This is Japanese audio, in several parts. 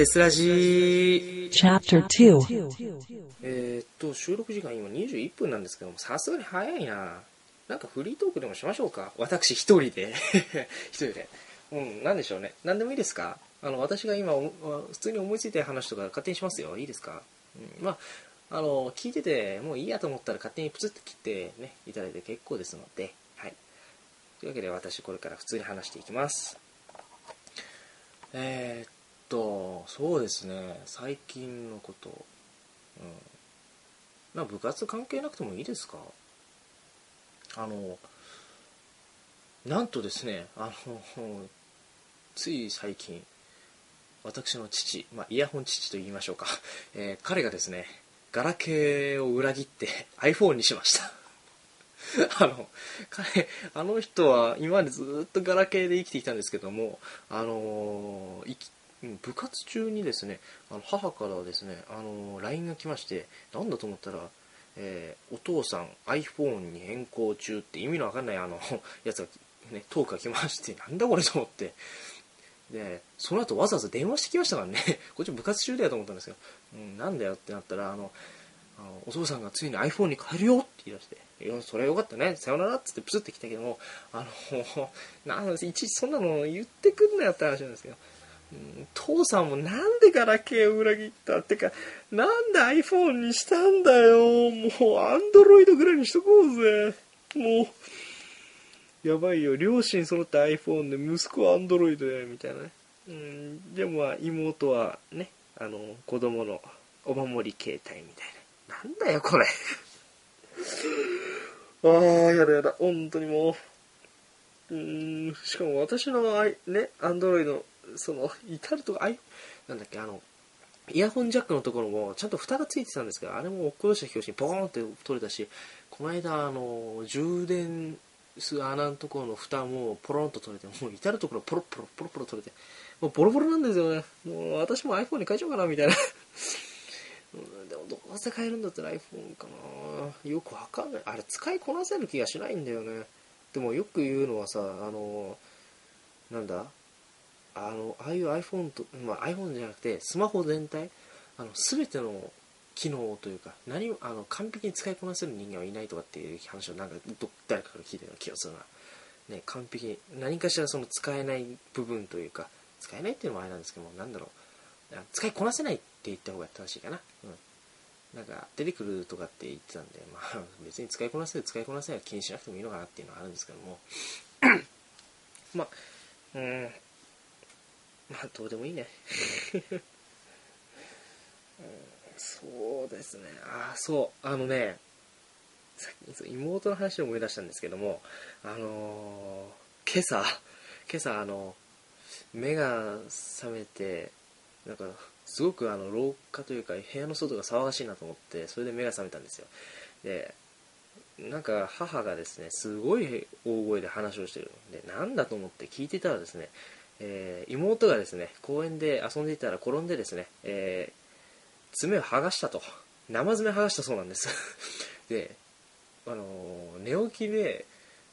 テスラジー。Chapter 2えーっと、収録時間今21分なんですけども、さすがに早いな。なんかフリートークでもしましょうか。私一人で。一人で。うん、なんでしょうね。なんでもいいですか？あの、私が今、お普通に思いついた話とか勝手にしますよ。いいですか？うん、まあ、あの、聞いてて、もういいやと思ったら勝手にプツッと切ってね、いただいて結構ですので、はい。というわけで私これから普通に話していきます。えーっと、そうですね、最近のこと。うん。ま部活関係なくてもいいですか？あの、なんとですね、あの、つい最近、私の父、まあ、イヤホン父と言いましょうか、えー彼がですね、ガラケーを裏切って iPhone にしました。あの、彼、あの人は今までずっとガラケーで生きてきたんですけども、あのーいき部活中にですね、あの母からですね、あの LINE が来まして、なんだと思ったら、えーお父さん iPhone に変更中って意味のわかんないあの、やつが、ね、トークが来まして、なんだこれと思って、で、その後わざわざ電話してきましたからね、こっち部活中だよと思ったんですよ。うん、なんだよってなったら、あの、あのお父さんがついに iPhone に変えるよって言い出して、それはよかったね、さよならっつってプスってきたけども、あの、なんいちいちそんなの言ってくんなよって話なんですけど、父さんもなんでガラケーを裏切った？ってか、なんで iPhone にしたんだよ、もう Android ぐらいにしとこうぜ、もう。やばいよ。両親揃って iPhone で息子は Android でみたいなね。うんでもまあ妹はねあの子供のお守り携帯みたいな。なんだよこれ。ああやだやだ。本当にもう。うーんしかも私のね Android のその至るとこあいなんだっけあのイヤホンジャックのところもちゃんと蓋がついてたんですがあれも落っこちた拍子にポーンって取れたしこの間あの充電する穴のところの蓋もポロンと取れてもう至るところポロポロポロポロ取れてもうボロボロなんですよね。もう私も iPhone に変えちゃおうかなみたいな。でもどうせ変えるんだったら iPhone かな。よくわかんない。あれ使いこなせる気がしないんだよね。でもよく言うのはさあのなんだ？あのああいう iPhone と、まあ、iPhone じゃなくてスマホ全体あの全ての機能というか何あの完璧に使いこなせる人間はいないとかっていう話をなんかど誰かから聞いたような気がするな、ね、完璧に何かしらその使えない部分というか使えないっていうのもあれなんですけどもなんだろう。使いこなせないって言った方が正しいかな。うん。なんか出てくるとかって言ってたんで、まあ、別に使いこなせる使いこなせないは気にしなくてもいいのかなっていうのはあるんですけども。まあうん。まあどうでもいいね。そうですね。ああそう。あのねさっき妹の話を思い出したんですけどもあのー今朝今朝あの目が覚めてなんかすごくあの廊下というか部屋の外が騒がしいなと思ってそれで目が覚めたんですよ。でなんか母がですねすごい大声で話をしてるでなんだと思って聞いてたらですね、えー妹がですね公園で遊んでいたら転んでですね、えー爪を剥がしたと。生爪剥がしたそうなんです。であのー寝起きで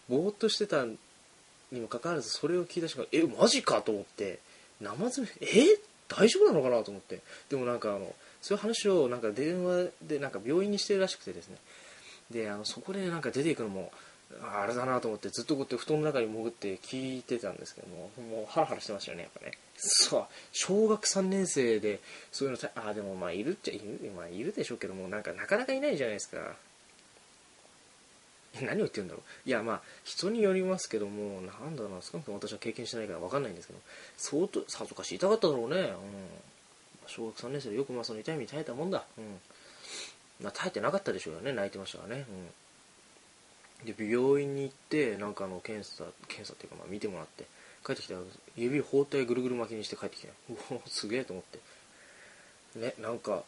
ぼーっとしてたにもかかわらずそれを聞いた瞬間えマジかと思って生爪え大丈夫なのかなと思って。でもなんかあのそういう話をなんか電話でなんか病院にしてるらしくてですね。であのそこでなんか出ていくのもあれだなと思ってずっとこうやって布団の中に潜って聞いてたんですけどももうハラハラしてましたよねやっぱね。そう。小学3年生でそういうのたあでもまあいるっちゃいる,、まあ、いるでしょうけどもなんかなかなかいないじゃないですか。何を言ってるんだろう。いやまあ人によりますけどもなんだろうな少なくとも私は経験してないから分かんないんですけど相当さぞかし痛かっただろうね、うん、小学3年生でよくまあその痛みに耐えたもんだ、うん。まあ、耐えてなかったでしょうよね泣いてましたからね、うん、で病院に行ってなんかあの検査検査っていうかまあ見てもらって帰ってきたら指包帯ぐるぐる巻きにして帰ってきて うおすげえと思って。ねなんか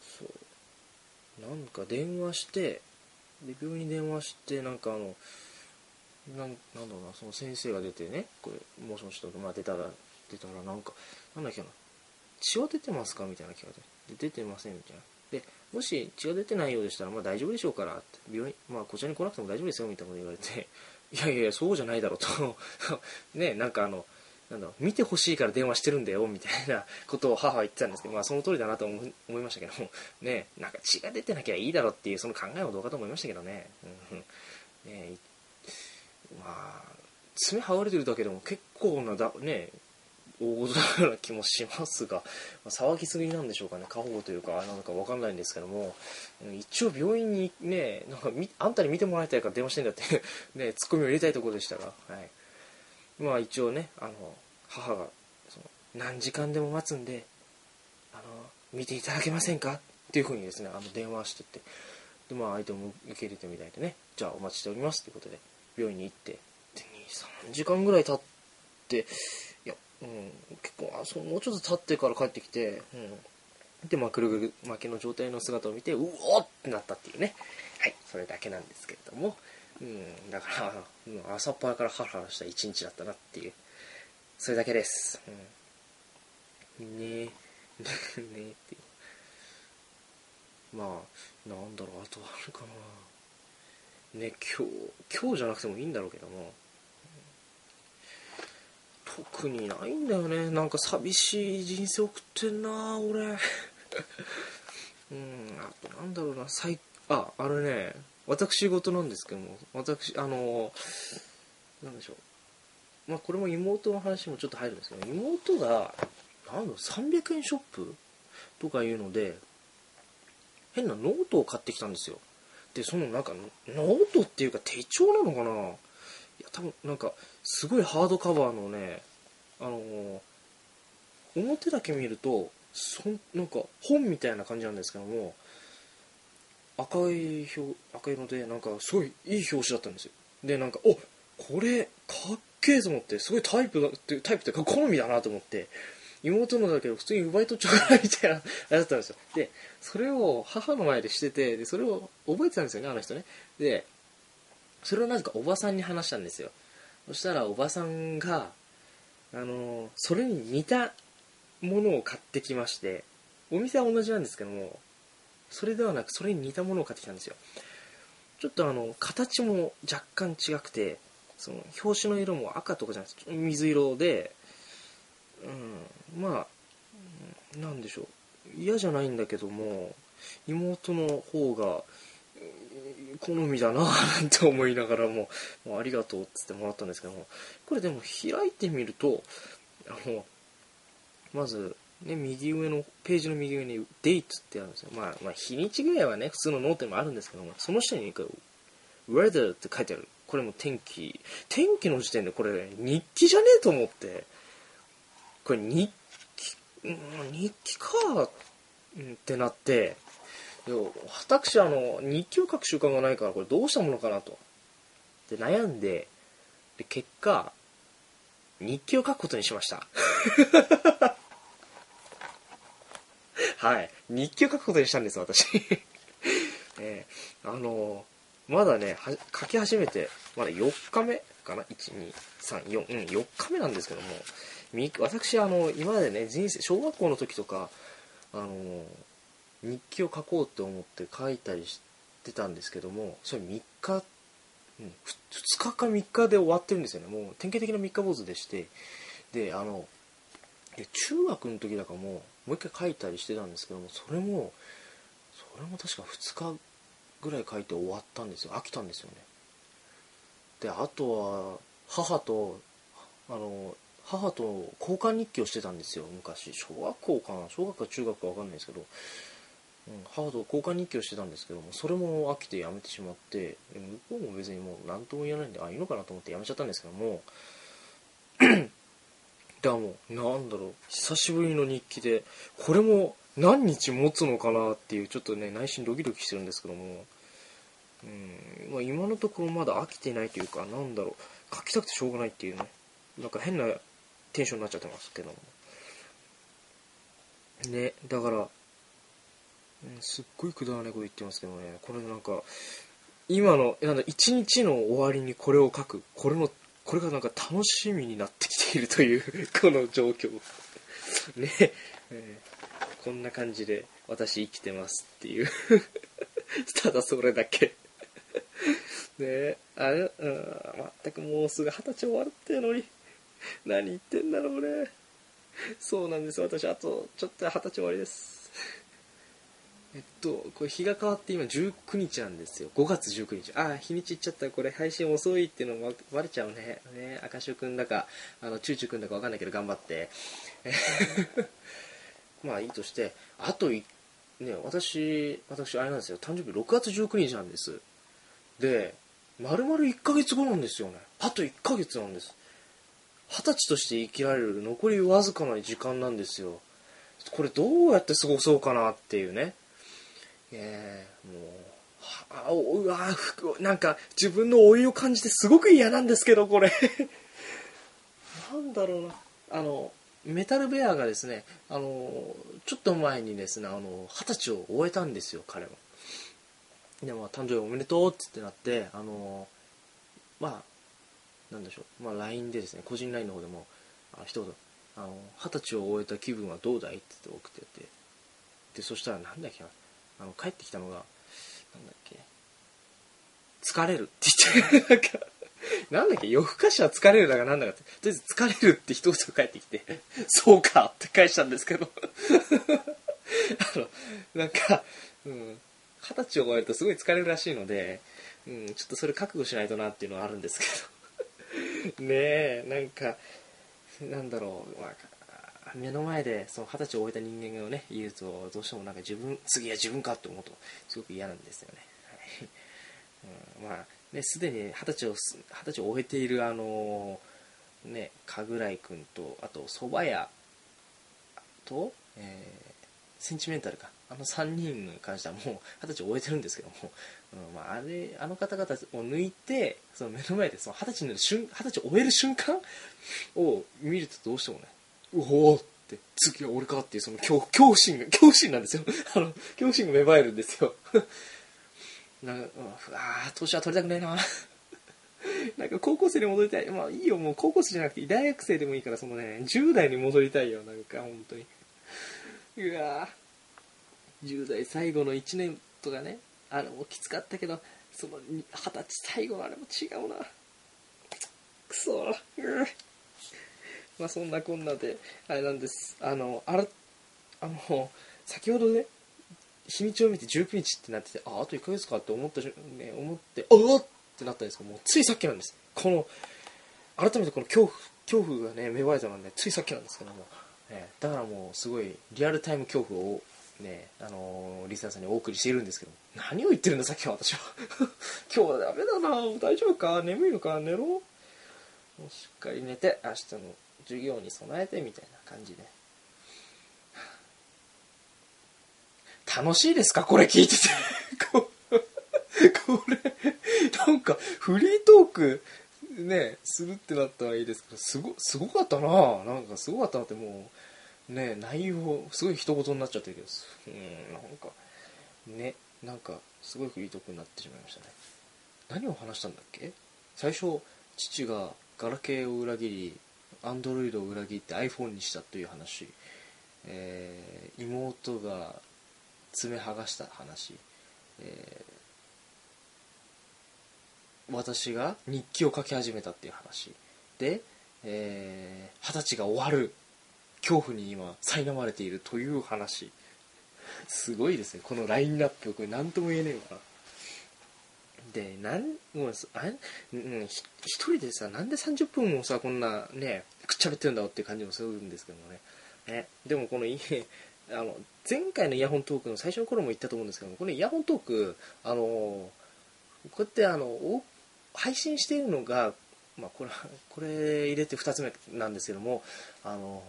そう。なんか電話してで病院に電話してなんかあのなんなんだろうなその先生が出てねこれもしもしとまあ出たら出たらなんかなんだっけな血は出てますか？みたいな聞かれてで出てませんみたいな。でもし血が出てないようでしたらまあ大丈夫でしょうから病院まあこちらに来なくても大丈夫ですよみたいなこと言われて いやいやいやそうじゃないだろうと ねなんかあのなんだろう見てほしいから電話してるんだよみたいなことを母は言ってたんですけど、まあ、その通りだなと思思いましたけども、ね、なんか血が出てなきゃいいだろうっていうその考えもどうかと思いましたけどね,、うんねまあ爪剥がれてるだけでも結構なだね大事なような気もしますが、まあ、騒ぎすぎなんでしょうかね。過保護というかなのか分かんないんですけども。一応病院にねなんかあんたに見てもらいたいから電話してんだって ねツッコミを入れたいところでしたが、はい、まあ一応ねあの母がその何時間でも待つんであの見ていただけませんか？っていうふうにですねあの電話してって。でまあ相手も受け入れてみたいでね。じゃあお待ちしておりますということで病院に行って。で23時間ぐらい経って、うん、結構あそうもうちょっと経ってから帰ってきて、うん、でまあぐるぐる負けの状態の姿を見てうおっってなったっていうね。はい。それだけなんですけれども。うん、だから、うん、朝っぱらからハラハラした一日だったなっていう、それだけです。うん、ねえ、ねえ。って。まあ、なんだろう、あとあるかな。ね、今日、今日じゃなくてもいいんだろうけども、特にないんだよね。なんか寂しい人生送ってんな、俺。うん、あとなんだろうな、最、あ、あれね、私事なんですけども。私あのなんでしょう。まあこれも妹の話もちょっと入るんですけど妹がなんだろう300円ショップとかいうので変なノートを買ってきたんですよ。でそのなんかノートっていうか手帳なのかな。いや多分なんかすごいハードカバーのねあの表だけ見るとそなんか本みたいな感じなんですけども赤い表赤色でなんかすごいいい表紙だったんですよ。でなんかおこれかっけえと思ってすごいタイプだってタイプってか好みだなと思って妹のだけど普通に奪い取っちゃうかなみたいな あれだったんですよ。でそれを母の前でしててでそれを覚えてたんですよねあの人ね。でそれをなぜかおばさんに話したんですよ。そしたらおばさんがあのそれに似たものを買ってきましてお店は同じなんですけどもそれではなくそれに似たものを買ってきたんですよ。ちょっとあの形も若干違くてその表紙の色も赤とかじゃなくて水色でうんまあなんでしょう。嫌じゃないんだけども妹の方が好みだなって思いながらももうありがとうっつってもらったんですけどもこれでも開いてみるとあのまずね、右上の、ページの右上に date ってあるんですよ。まあ、まあ、日にちぐらいはね、普通のノートにもあるんですけども、その下に weather って書いてある。これも天気。天気の時点でこれ、日記じゃねえと思って、これ日記、日記かってなって、私あの、日記を書く習慣がないから、これどうしたものかなと。で、悩んで、で、結果、日記を書くことにしました。はい。日記を書くことにしたんです、私。えー、あのー、まだね、書き始めて、まだ4日目かな ?1、2、3、4、うん、4日目なんですけども、私、あの、今までね、人生、小学校の時とか、あのー、日記を書こうって思って書いたりしてたんですけども、それ3日、2日か3日で終わってるんですよね。もう典型的な3日坊主でして、で、あの、中学の時だかももう一回書いたりしてたんですけどもそれもそれも確か2日ぐらい書いて終わったんですよ。飽きたんですよね。であとは母とあの母と交換日記をしてたんですよ。昔小学校かな？小学校か中学か分かんないですけど、母と交換日記をしてたんですけどもそれも飽きてやめてしまって向こうも別にもう何とも言えないんであいいのかなと思ってやめちゃったんですけども だもうなんだろう久しぶりの日記でこれも何日持つのかなっていうちょっとね内心ドキドキしてるんですけどもうん、まあ、今のところまだ飽きてないというかなんだろう書きたくてしょうがないっていうねなんか変なテンションになっちゃってますけども。ねだから、すっごいくだらないこと言ってますけどね。これなんか今のなんだ一日の終わりにこれを書くこれのこれがなんか楽しみになってきているという この状況。ね、えー、こんな感じで私生きてますっていう。ただそれだけ。ね。あれ、うん、全くもうすぐ二十歳終わるってのに何言ってんだろう俺そうなんです。私あとちょっと二十歳終わりです。えっとこれ日が変わって今19日なんですよ。5月19日。ああ日にちいっちゃった。これ配信遅いっていうのもバレちゃうね。ね赤潮くんだかあのチューチューくんだか分かんないけど頑張って。まあいいとしてあといね私私あれなんですよ。誕生日6月19日なんです。で丸々1ヶ月後なんですよね。あと1ヶ月なんです。二十歳として生きられる残りわずかな時間なんですよ。これどうやって過ごそうかなっていうね。えー、もうはうわなんか自分の老いを感じてすごく嫌なんですけどこれ。なんだろうな。あのメタルベアがですねあのちょっと前にですねあの二十歳を終えたんですよ彼は。でまあ誕生日おめでとうってなってあのまあなんでしょう、まあ、LINE でですね個人 LINE の方でもあ一言あの二十歳を終えた気分はどうだいって言って送ってて。でそしたらなんだっけな。あの帰ってきたのがなんだっけ。疲れるって言ってなんかなんだっけ。夜更かしは疲れるだかなんだかって、とりあえず疲れるって一言返ってきて、そうかって返したんですけど。あの、なんか、うん、二十歳を超えるとすごい疲れるらしいので、うん、ちょっとそれ覚悟しないとなっていうのはあるんですけど。ねえ、なんか、なんだろう、まあ、目の前でその二十歳を終えた人間がね、言うと、どうしてもなんか自分、次は自分かって思うと、すごく嫌なんですよね。はい。うん、まあ、ね、すでに二十歳を、二十歳を終えているあのね、神楽井君と、あと、蕎麦屋と、えー、センチメンタルか。あの3人に関してはもう二十歳を終えてるんですけども、うんまあ、あれあの方々を抜いてその目の前でその二十歳になる瞬二十歳を終える瞬間を見るとどうしてもねうおーって次は俺かっていうその恐恐怖心が恐怖心なんですよ あの恐怖心が芽生えるんですよ なんかあ年は取りたくないな なんか高校生に戻りたい。まあいいよ、もう高校生じゃなくて大学生でもいいから、そのね、10代に戻りたいよ、なんか本当に。うわ10代最後の1年とかね、あれもきつかったけど、その20歳最後のあれも違うな。くそうん。まあそんなこんなで、あれなんです。あの、あら、あの、先ほどね、日にちを見て19日ってなってて、あ、あと1ヶ月かって思ったね、思って、あっってなったんですけども、ついさっきなんです。この、改めてこの恐怖、恐怖がね、芽生えたのはね、ついさっきなんですけども、ね、だからもうすごいリアルタイム恐怖をね、あのー、リスナーさんにお送りしているんですけど、何を言ってるんださっきは私は。今日はダメだな大丈夫か？眠いのか？寝ろ？もうしっかり寝て、明日の授業に備えてみたいな感じで。楽しいですか？これ聞いててこれ、なんか、フリートーク、ね、するってなったらいいですけど、すご、すごかったななんかすごかったなってもう、ね、内容、すごい一言になっちゃってるけど、うん、なんか、ね、なんか、すごいフリートークになってしまいましたね。何を話したんだっけ？最初、父がガラケーを裏切り、アンドロイドを裏切って iPhone にしたという話、えー、妹が爪剥がした話、えー、私が日記を書き始めたっていう話。で、えー、二十歳が終わる。恐怖に今苛まれているという話。すごいですね。このラインナップこれ何とも言えねえわでなんもうあれ、うん、一人でさなんで30分もさこんなねくっちゃべってるんだろうっていう感じもするんですけどもね。ね。でもこの あの前回のイヤホントークの最初の頃も言ったと思うんですけどこのイヤホントークあのこうやってあの配信しているのが、まあ、これこれ入れて2つ目なんですけどもあの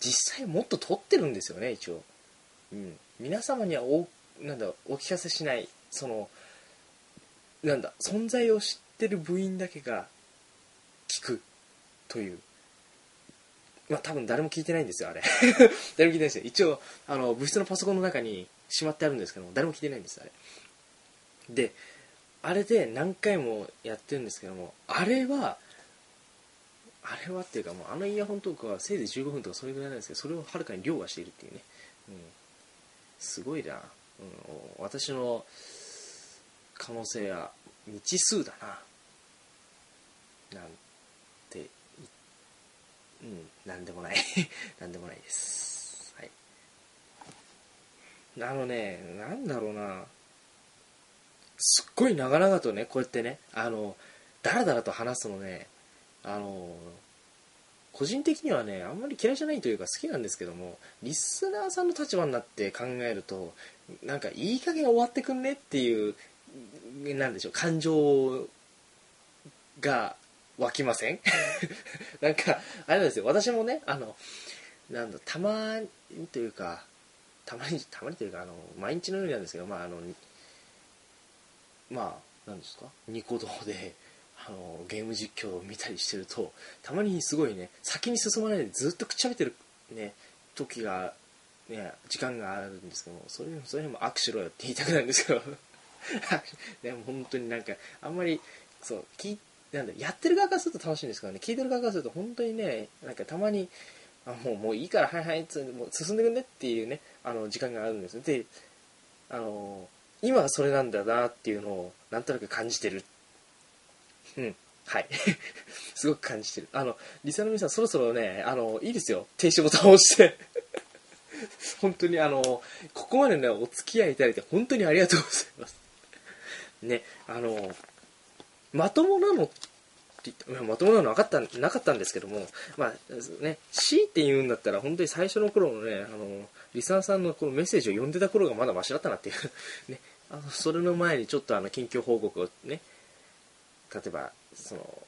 実際もっと撮ってるんですよね一応、うん、皆様にはおなんだお聞かせしないそのなんだ存在を知ってる部員だけが聞くという。まあ多分誰も聞いてないんですよあれ。誰も聞いてないですよ。一応あの部室のパソコンの中にしまってあるんですけども誰も聞いてないんですあれ。であれで何回もやってるんですけどもあれはあれはっていうかもうあのイヤホントークはせいぜい15分とかそれぐらいなんですけどそれをはるかに凌駕しているっていうね、うん、すごいな、うん、私の可能性は未知数だな。なんてうんなんでもない。なんでもないです。はい。あのねなんだろうな。すっごい長々とねこうやってねあのだらだらと話すのねあの個人的にはねあんまり嫌いじゃないというか好きなんですけどもリスナーさんの立場になって考えるとなんかいい加減終わってくんねっていうなんでしょう感情が湧きません？なんかあれなんですよ。私もねあのなんだたまにというかたまにたまにというかあの毎日のようになんですけどまああのまあ何ですか？ニコ動であのゲーム実況を見たりしてるとたまにすごいね先に進まないでずっとくっちゃべてるね時がね時間があるんですけどもそれでもそれにも握手しろよって言いたくないんですけど。でも本当になんかあんまりそう聞なんだやってる側からすると楽しいんですけどね。聞いてる側からすると本当にねなんかたまにあもうもういいからはいはいつもう進んでくんねっていうねあの時間があるんですであの今はそれなんだなっていうのをなんとなく感じてる。うんはい。すごく感じてる。あのリサの皆さんそろそろねあのいいですよ。停止ボタンを押して。本当にあのここまでねお付き合いいただいて本当にありがとうございます。ねあのまともなのってまともなのなかったなかったんですけどもまあね C って言うんだったら本当に最初の頃のねあのリサーさんのこのメッセージを読んでた頃がまだマシだったなっていう ねあのそれの前にちょっとあの近況報告をね例えばその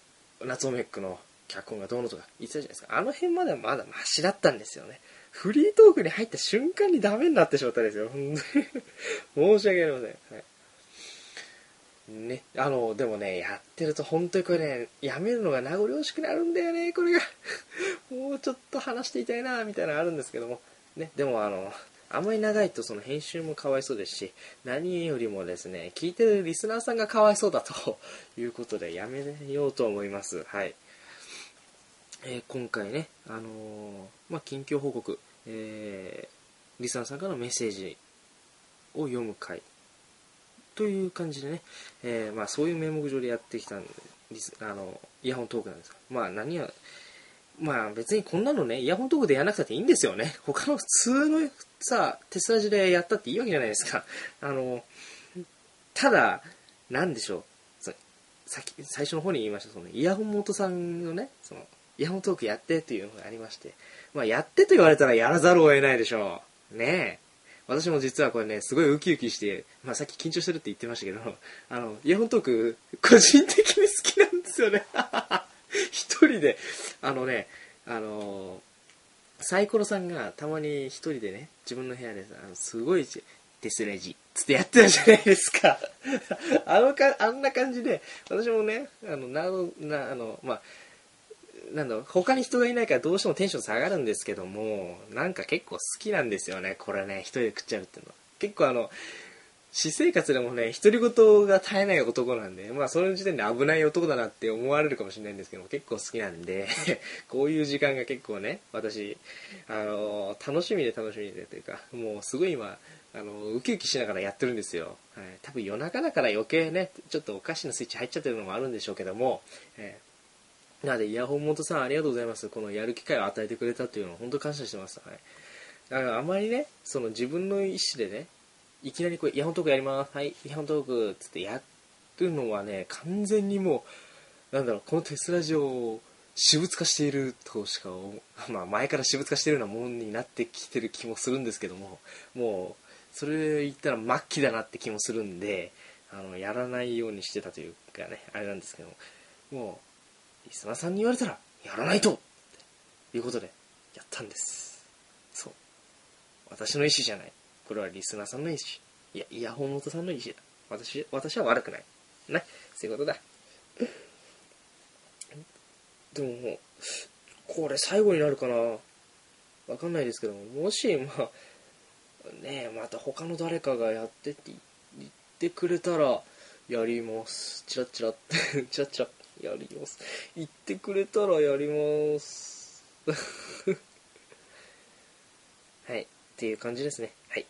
夏オメックの脚本がどうのとか言ってたじゃないですか。あの辺まではまだマシだったんですよね。フリートークに入った瞬間にダメになってしまったんですよ。本当に。申し訳ありません、はい。ね、あの、でもね、やってると本当にこれね、やめるのが名残惜しくなるんだよね、これが。もうちょっと話していたいな、みたいなのあるんですけども。ね、でもあの、あまり長いとその編集もかわいそうですし、何よりもですね、聞いてるリスナーさんがかわいそうだということでやめようと思います。はい。えー、今回ね、あのー、まあ、近況報告、えー、リスナーさんからのメッセージを読む回という感じでね、えー、まあ、そういう名目上でやってきたんです。あのイヤホントークなんですまあ何やまあ別にこんなのねイヤホントークでやらなくたっていいんですよね。他の普通のさテスラジでやったっていいわけじゃないですか。あのただなんでしょう。さっき最初の方に言いましたそのイヤホン元さんのねそのイヤホントークやってっていうのがありまして。まあやってと言われたらやらざるを得ないでしょう。ねえ。私も実はこれね、すごいウキウキして、まあさっき緊張してるって言ってましたけど、あの、イヤホントーク、個人的に好きなんですよね。一人で、あのね、あのサイコロさんがたまに一人でね、自分の部屋でさあのすごいデスレジ、つってやってたじゃないですか。あのか、あんな感じで、私もね、あの、な、な、あの、まあ、なんだ他に人がいないからどうしてもテンション下がるんですけどもなんか結構好きなんですよねこれね一人で食っちゃうっていうの。は結構あの私生活でもね独り言が絶えない男なんでまあその時点で危ない男だなって思われるかもしれないんですけども結構好きなんで こういう時間が結構ね私あの楽しみで楽しみでというかもうすごい今あのウキウキしながらやってるんですよ、はい、多分夜中だから余計ねちょっとおかしなスイッチ入っちゃってるのもあるんでしょうけども、えーなので、イヤホン元さんありがとうございます。このやる機会を与えてくれたというのを本当感謝してます。はい。だからあまりね、その自分の意思でね、いきなりこう、イヤホントークやります。はい、イヤホントークつってやるのはね、完全にもう、なんだろう、このテスラジオを私物化しているとしか、まあ前から私物化しているようなものになってきてる気もするんですけども、もう、それ言ったら末期だなって気もするんで、あの、やらないようにしてたというかね、あれなんですけども、もう、リスナーさんに言われたらやらないと。ということでやったんです。そう。私の意思じゃない。これはリスナーさんの意思。いやイヤホン元さんの意思だ。私私は悪くない。ね。そういうことだ。でもこれ最後になるかな。わかんないですけども。もしまあねまた他の誰かがやってって言ってくれたらやります。チラッチラッ。チラッチラッ。やります。言ってくれたらやります。はい。っていう感じですね。はい。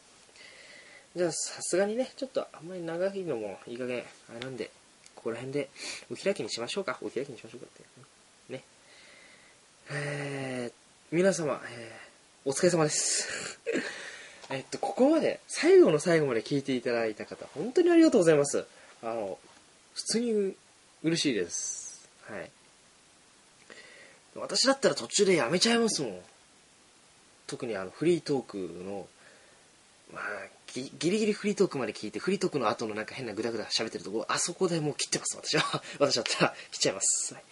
じゃあ、さすがにね、ちょっとあんまり長いのもいい加減、あれなんで、ここら辺でお開きにしましょうか。お開きにしましょうかって。ね。えー、皆様、えー、お疲れ様です。えっと、ここまで、最後の最後まで聞いていただいた方、本当にありがとうございます。あの、普通に嬉しいです。はい。私だったら途中でやめちゃいますもん。特にあの、フリートークの、まあ、ギリギリフリートークまで聞いて、フリートークの後のなんか変なグダグダ喋ってるとこ、あそこでもう切ってます、私は。私だったら切っちゃいます。はい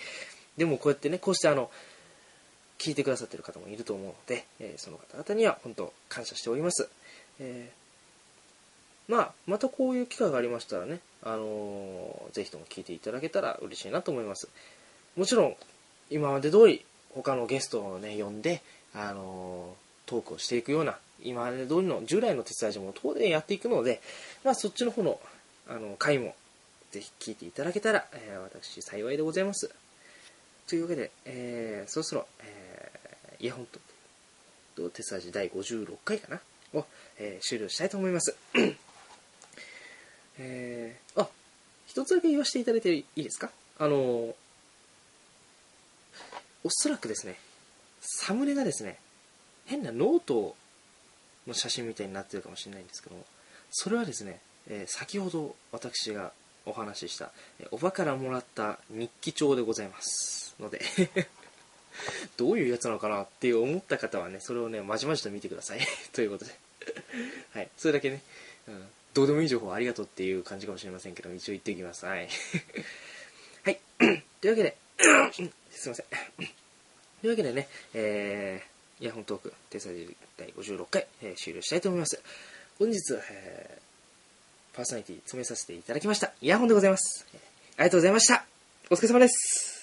でもこうやってね、こうしてあの、聞いてくださってる方もいると思うので、えーその方々には本当感謝しております。えーまあ、またこういう機会がありましたらね、あのーぜひとも聞いていただけたら嬉しいなと思います。もちろん、今まで通り他のゲストをね、呼んで、あのートークをしていくような、今まで通りの従来の手伝い所も当然やっていくので、まあそっちの方の、あの、回もぜひ聞いていただけたら、えー私幸いでございます。というわけで、えーそろそろ、えーイヤホンと、テスラジ第56回かなを、えー終了したいと思います。えーあ、一つだけ言わせていただいていいですか？あのーおそらくですね、サムネがですね、変なノートの写真みたいになってるかもしれないんですけども、それはですね、えー先ほど私がお話しした、えーおばからもらった日記帳でございます。ので どういうやつなのかなって思った方はねそれをねまじまじと見てください。ということで。はい。それだけね、うん、どうでもいい情報ありがとうっていう感じかもしれませんけど一応言っておきますはい はい というわけで すいません というわけでね、えー、イヤホントーク、テサジ第56回、えー終了したいと思います。本日、えーパーソナリティ詰めさせていただきました。イヤホンでございます。ありがとうございました。お疲れ様です。